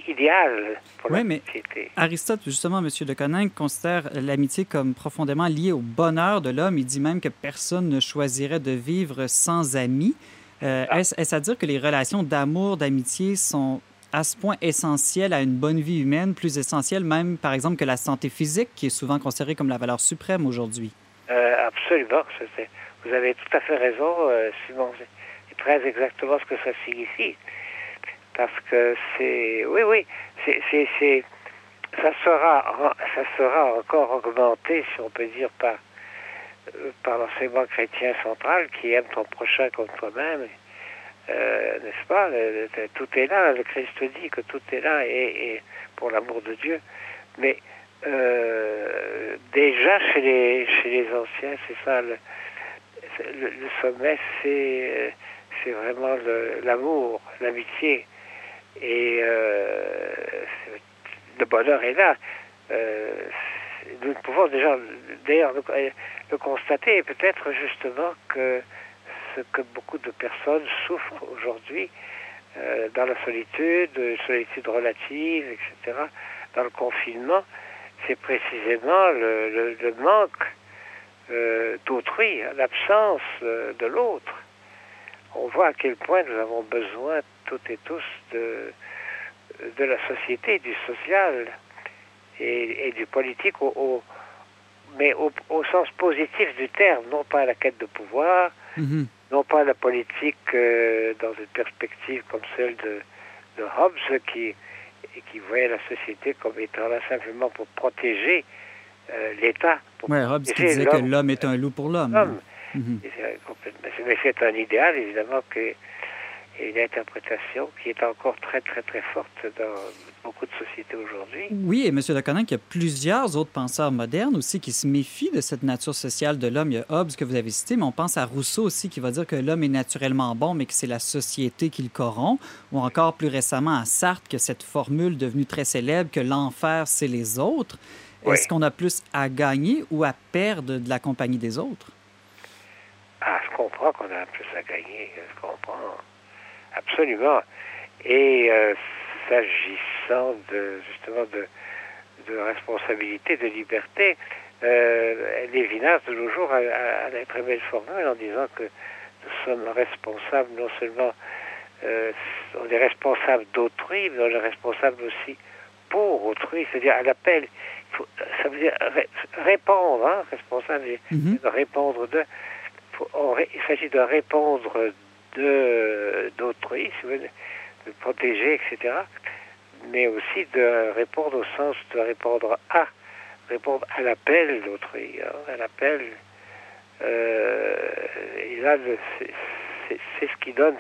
idéal pour Oui, la mais société. Aristote, justement, M. de Coninck, considère l'amitié comme profondément liée au bonheur de l'homme. Il dit même que personne ne choisirait de vivre sans amis. Euh, Est-ce est-ce à dire que les relations d'amour, d'amitié sont à ce point essentielles à une bonne vie humaine, plus essentielles même, par exemple, que la santé physique, qui est souvent considérée comme la valeur suprême aujourd'hui? Absolument. c'est- Vous avez tout à fait raison, euh, Simon. C'est très exactement ce que ça signifie. Parce que c'est... Oui, oui. C'est... Ça sera, ça sera encore augmenté, si on peut dire, par, euh, par l'enseignement chrétien central qui aime ton prochain comme toi-même. Euh, N'est-ce pas? Tout est là. Le Christ dit que tout est là et, et pour l'amour de Dieu. Mais euh, déjà chez les, chez les anciens, c'est ça, le, le, le sommet, c'est, euh, vraiment l'amour, l'amitié. Et euh, le bonheur est là. Euh, nous pouvons déjà, d'ailleurs, le, le constater, et peut-être justement que ce que beaucoup de personnes souffrent aujourd'hui, euh, dans la solitude, solitude relative, etc., dans le confinement, c'est précisément le- le manque euh, d'autrui, l'absence euh, de l'autre. On voit à quel point nous avons besoin toutes et tous de, de la société, du social et, et du politique, au, au- mais au, au sens positif du terme, non pas à la quête de pouvoir, Mhm. non pas la politique euh, dans une perspective comme celle de, de Hobbes qui, qui voyait la société comme étant là simplement pour protéger euh, l'État. Oui, Hobbes qui disait que l'homme. est un loup pour l'homme. Mhm. Mais c'est un idéal, évidemment, que et une interprétation qui est encore très, très, très forte dans beaucoup de sociétés aujourd'hui. Oui, et M. de Coninck, il y a plusieurs autres penseurs modernes aussi qui se méfient de cette nature sociale de l'homme. Il y a Hobbes que vous avez cité, mais on pense à Rousseau aussi qui va dire que l'homme est naturellement bon, mais que c'est la société qui le corrompt. Ou encore plus récemment à Sartre que cette formule devenue très célèbre que l'enfer, c'est les autres. Oui. Est-ce qu'on a plus à gagner ou à perdre de la compagnie des autres? Ah, je comprends qu'on a plus à gagner, je comprends. Absolument. Et euh, s'agissant de justement de, de responsabilité, de liberté, euh, Lévinas de nos jours a, a- très belle formule en disant que nous sommes responsables non seulement euh, on est responsable d'autrui, mais on est responsable aussi pour autrui, c'est-à-dire à l'appel. Ça veut dire ré- répondre, hein, responsable, répondre de. on ré- il s'agit de répondre de d'autrui, si de protéger, etc. Mais aussi de répondre au sens de répondre à, répondre à l'appel d'autrui, hein, à l'appel. euh, et là, c'est ce qui donne,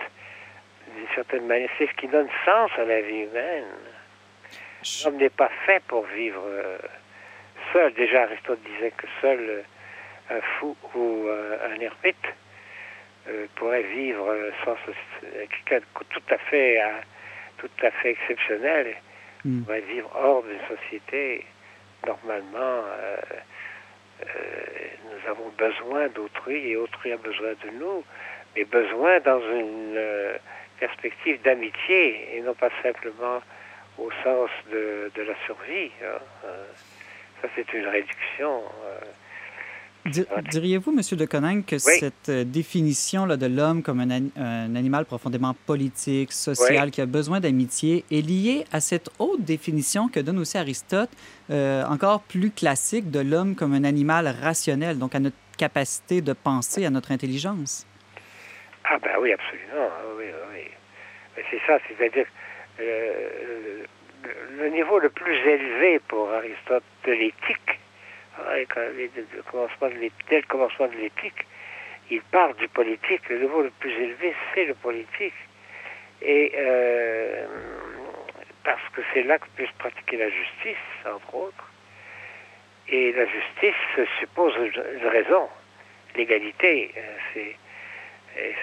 d'une certaine manière, c'est ce qui donne sens à la vie humaine. L'homme n'est pas fait pour vivre euh, seul. Déjà, Aristote disait que seul euh, un fou ou euh, un ermite euh, pourrait vivre sans quelqu'un de tout à fait, tout à fait exceptionnel Mm. pourrait vivre hors d'une société. Normalement, euh, euh, nous avons besoin d'autrui et autrui a besoin de nous, mais besoin dans une euh, perspective d'amitié et non pas simplement au sens de, de la survie. hein. Ça, c'est une réduction. euh, Di- Diriez-vous, Monsieur de Coninck, que cette euh, définition là, de l'homme comme un, ani- un animal profondément politique, social, Oui. qui a besoin d'amitié, est liée à cette autre définition que donne aussi Aristote, euh, encore plus classique, de l'homme comme un animal rationnel, donc à notre capacité de penser, à notre intelligence? Ah ben oui, absolument. ah Oui, oui, c'est ça, c'est-à-dire le niveau le plus élevé pour Aristote de commencement de l'é- dès le commencement de l'éthique, il part du politique. Le niveau le plus élevé, c'est le politique. Et euh, parce que c'est là que peut se pratiquer la justice, entre autres. Et la justice suppose une, raison, l'égalité. euh, C'est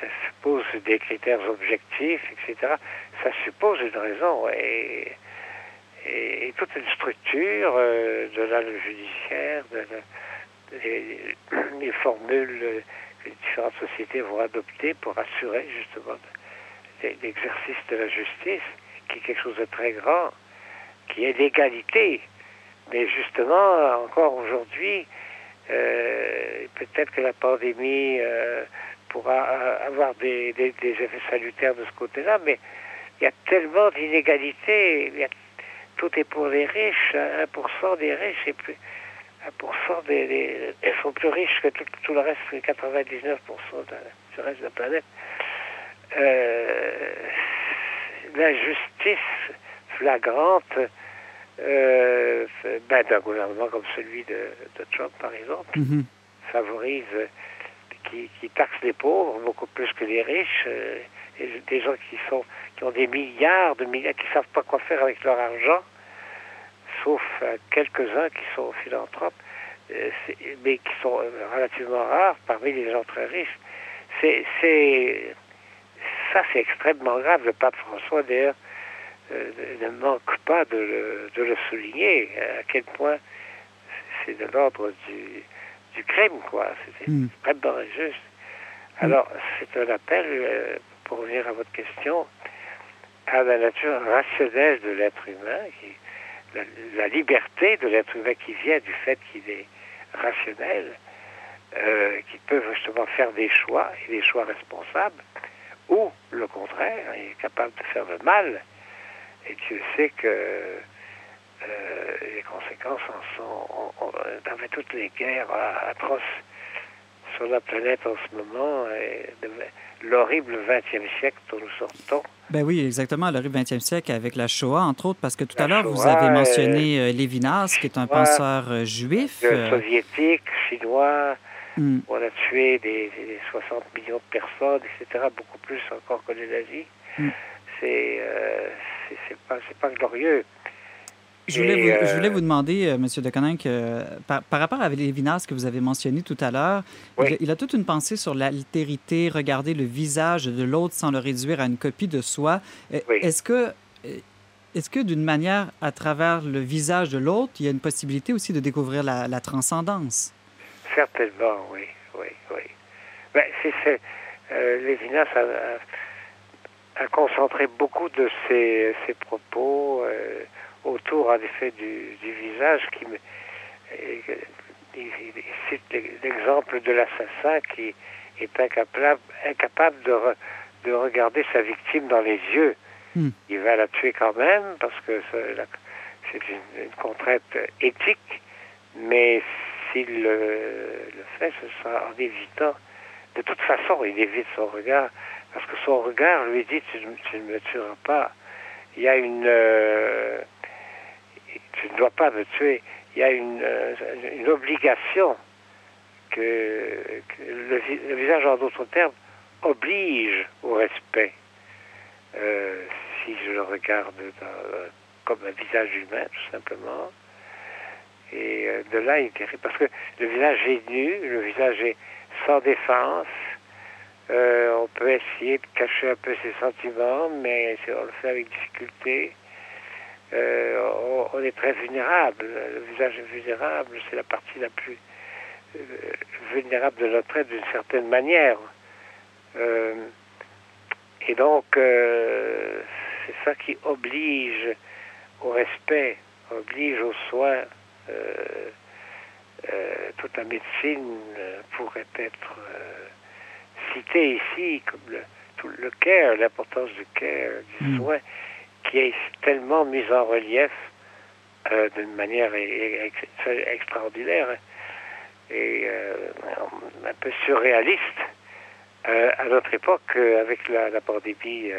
ça suppose des critères objectifs, etc. Ça suppose une raison et toute une structure euh, de la judiciaire, de la- des formules euh, que les différentes sociétés vont adopter pour assurer justement l'exercice de la justice, qui est quelque chose de très grand, qui est l'égalité. Mais justement, encore aujourd'hui, euh, peut-être que la pandémie pourra avoir des, des- des effets salutaires de ce côté-là, mais il y a tellement d'inégalités. il y a- Tout est pour les riches. 1% des riches et plus 1% des, des- elles sont plus riches que tout, tout le reste, que 99% de- du reste de la planète. Euh, la justice flagrante euh, ben, d'un gouvernement comme celui de, de Trump, par exemple, Mhm. favorise, qui, qui taxe les pauvres beaucoup plus que les riches, euh, et des gens qui sont qui ont des milliards de milliards, qui savent pas quoi faire avec leur argent, sauf euh, quelques-uns qui sont philanthropes, euh, mais qui sont euh, relativement rares parmi les gens très riches. C'est, ça, c'est extrêmement grave. Le pape François, d'ailleurs, ne manque pas de le, de le souligner, à quel point c'est de l'ordre du, du crime, quoi. C'est Mm. extrêmement injuste. Alors, c'est un appel, euh, pour revenir à votre question, à la nature rationnelle de l'être humain, la, liberté de l'être humain qui vient du fait qu'il est rationnel, euh, qui peut justement faire des choix, et des choix responsables, ou le contraire, il est capable de faire le mal. Et Dieu sait que euh, les conséquences en sont on- on- dans toutes les guerres atroces sur la planète en ce moment, et l'horrible 20e siècle dont nous sortons. Ben oui, exactement, à l'origine 20e siècle avec la Shoah, entre autres, parce que tout La à l'heure, vous avez euh, mentionné euh, Lévinas, qui est un Shoah, penseur euh, juif. Le soviétique, chinois, hmm. on a tué des, des 60 millions de personnes, etc., beaucoup plus encore que les nazis. Mm. C'est euh, pas, c'est pas glorieux. Je voulais, euh, voulais vous demander, euh, Monsieur de Coninck, euh, par, par rapport à Lévinas que vous avez mentionné tout à l'heure, Oui. il, a- il a toute une pensée sur l'altérité, regarder le visage de l'autre sans le réduire à une copie de soi. Euh, Oui. Est-ce que, euh, est-ce que d'une manière, à travers le visage de l'autre, il y a une possibilité aussi de découvrir la, la transcendance? Certainement, oui, oui, oui. Ben, c'est, c'est, Lévinas a, a- a concentré beaucoup de ses, ses propos autour, en effet, du, du visage qui me. il, il cite l'exemple de l'assassin qui est incapable, incapable de, re- de regarder sa victime dans les yeux. Hmm. Il va la tuer quand même parce que c'est une, une contrainte éthique, mais s'il le, le fait, ce sera en évitant. De toute façon, il évite son regard parce que son regard lui dit tu, ne- tu ne me tueras pas. Il y a une. euh, tu ne dois pas me tuer. Il y a une, euh, une obligation que, le, le visage, en d'autres termes, oblige au respect. Euh, si je le regarde comme un visage humain, tout simplement. Et euh, de là, il terrible. Parce que le visage est nu, le visage est sans défense. On peut essayer de cacher un peu ses sentiments, mais on le fait avec difficulté. Euh, on, on est très vulnérable. Le visage est vulnérable, c'est la partie la plus euh, vulnérable de notre être d'une certaine manière. Euh, et donc, c'est ça qui oblige au respect, oblige aux soins. Toute la médecine pourrait être citée ici comme le, tout le care, l'importance du care, du Mm. Qui est tellement mise en relief euh, d'une manière e- e- ex- extraordinaire et euh, un peu surréaliste euh, à notre époque avec la, la pandémie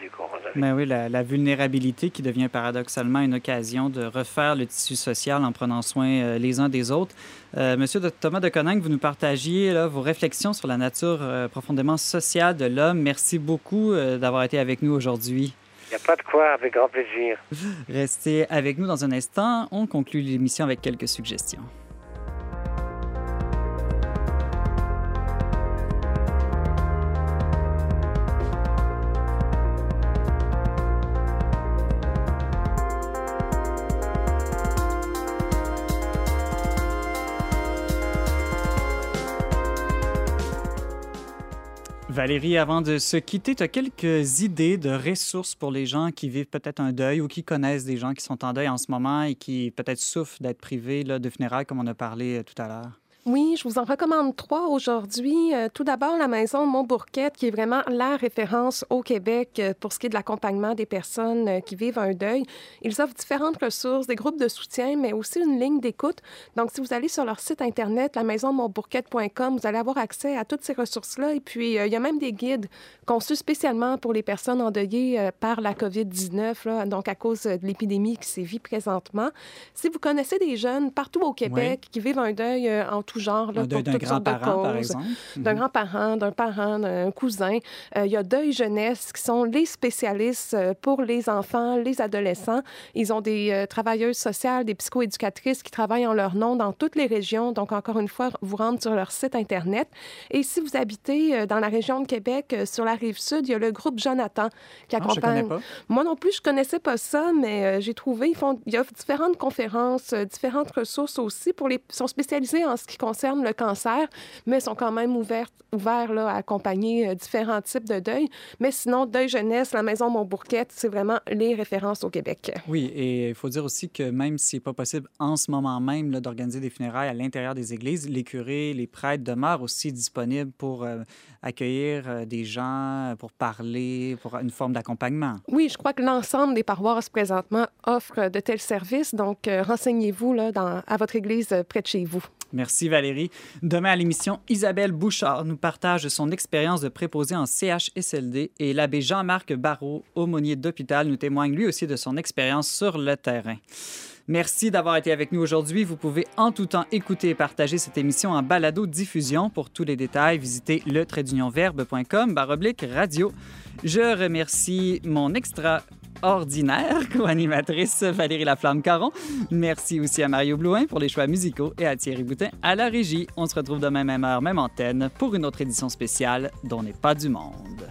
du coronavirus. Mais oui, la, vulnérabilité qui devient paradoxalement une occasion de refaire le tissu social en prenant soin les uns des autres. Monsieur Thomas de Coninck, vous nous partagiez vos réflexions sur la nature profondément sociale de l'homme. Merci beaucoup d'avoir été avec nous aujourd'hui. Il n'y a pas de quoi, avec grand plaisir. Restez avec nous dans un instant. On conclut l'émission avec quelques suggestions. Valérie, avant de se quitter, tu as quelques idées de ressources pour les gens qui vivent peut-être un deuil ou qui connaissent des gens qui sont en deuil en ce moment et qui peut-être souffrent d'être privés là, de funérailles, comme on a parlé euh, tout à l'heure? Oui, je vous en recommande trois aujourd'hui. Euh, tout d'abord, la maison Montbourquette, qui est vraiment la référence au Québec euh, pour ce qui est de l'accompagnement des personnes euh, qui vivent un deuil. Ils offrent différentes ressources, des groupes de soutien, mais aussi une ligne d'écoute. Donc, si vous allez sur leur site Internet, la maison montbourquette.com, vous allez avoir accès à toutes ces ressources-là. Et puis, euh, il y a même des guides conçus spécialement pour les personnes endeuillées euh, par la COVID-19, là, donc à cause de l'épidémie qui sévit présentement. Si vous connaissez des jeunes partout au Québec qui vivent un deuil en tout genre, là, pour d'un grand-parent, par exemple. d'un Mhm. grand-parent, d'un parent, d'un cousin. Euh, il y a Deuil Jeunesse, qui sont les spécialistes euh, pour les enfants, les adolescents. Ils ont des euh, travailleuses sociales, des psychoéducatrices qui travaillent en leur nom dans toutes les régions. Donc, encore une fois, vous rendre sur leur site Internet. Et si vous habitez euh, dans la région de Québec, sur la rive sud, il y a le groupe Jonathan qui Ah, accompagne. Moi non plus, je connaissais pas ça, mais j'ai trouvé, ils font, il y a différentes conférences, différentes ressources aussi pour les, ils sont spécialisés en ce qui concerne le cancer, mais sont quand même ouverts, ouverts là, à accompagner euh, différents types de deuil. Mais sinon, Deuil Jeunesse, la Maison Montbourquette, c'est vraiment les références au Québec. Oui, et il faut dire aussi que même si n'est pas possible en ce moment même là, d'organiser des funérailles à l'intérieur des églises, les curés, les prêtres demeurent aussi disponibles pour euh, accueillir euh, des gens, pour parler, pour une forme d'accompagnement. Oui, je crois que l'ensemble des paroisses présentement offrent de tels services, donc euh, renseignez-vous à votre église près de chez vous. Merci Valérie. Demain à l'émission, Isabelle Bouchard nous partage son expérience de préposé en CHSLD et l'abbé Jean-Marc Barrault, aumônier d'hôpital, nous témoigne lui aussi de son expérience sur le terrain. Merci d'avoir été avec nous aujourd'hui. Vous pouvez en tout temps écouter et partager cette émission en balado-diffusion. Pour tous les détails, visitez le radio. Je remercie mon extraordinaire co-animatrice Valérie Laflamme-Caron. Merci aussi à Mario Blouin pour les choix musicaux et à Thierry Boutin à la régie. On se retrouve demain même heure, même antenne pour une autre édition spéciale dont n'est pas du monde.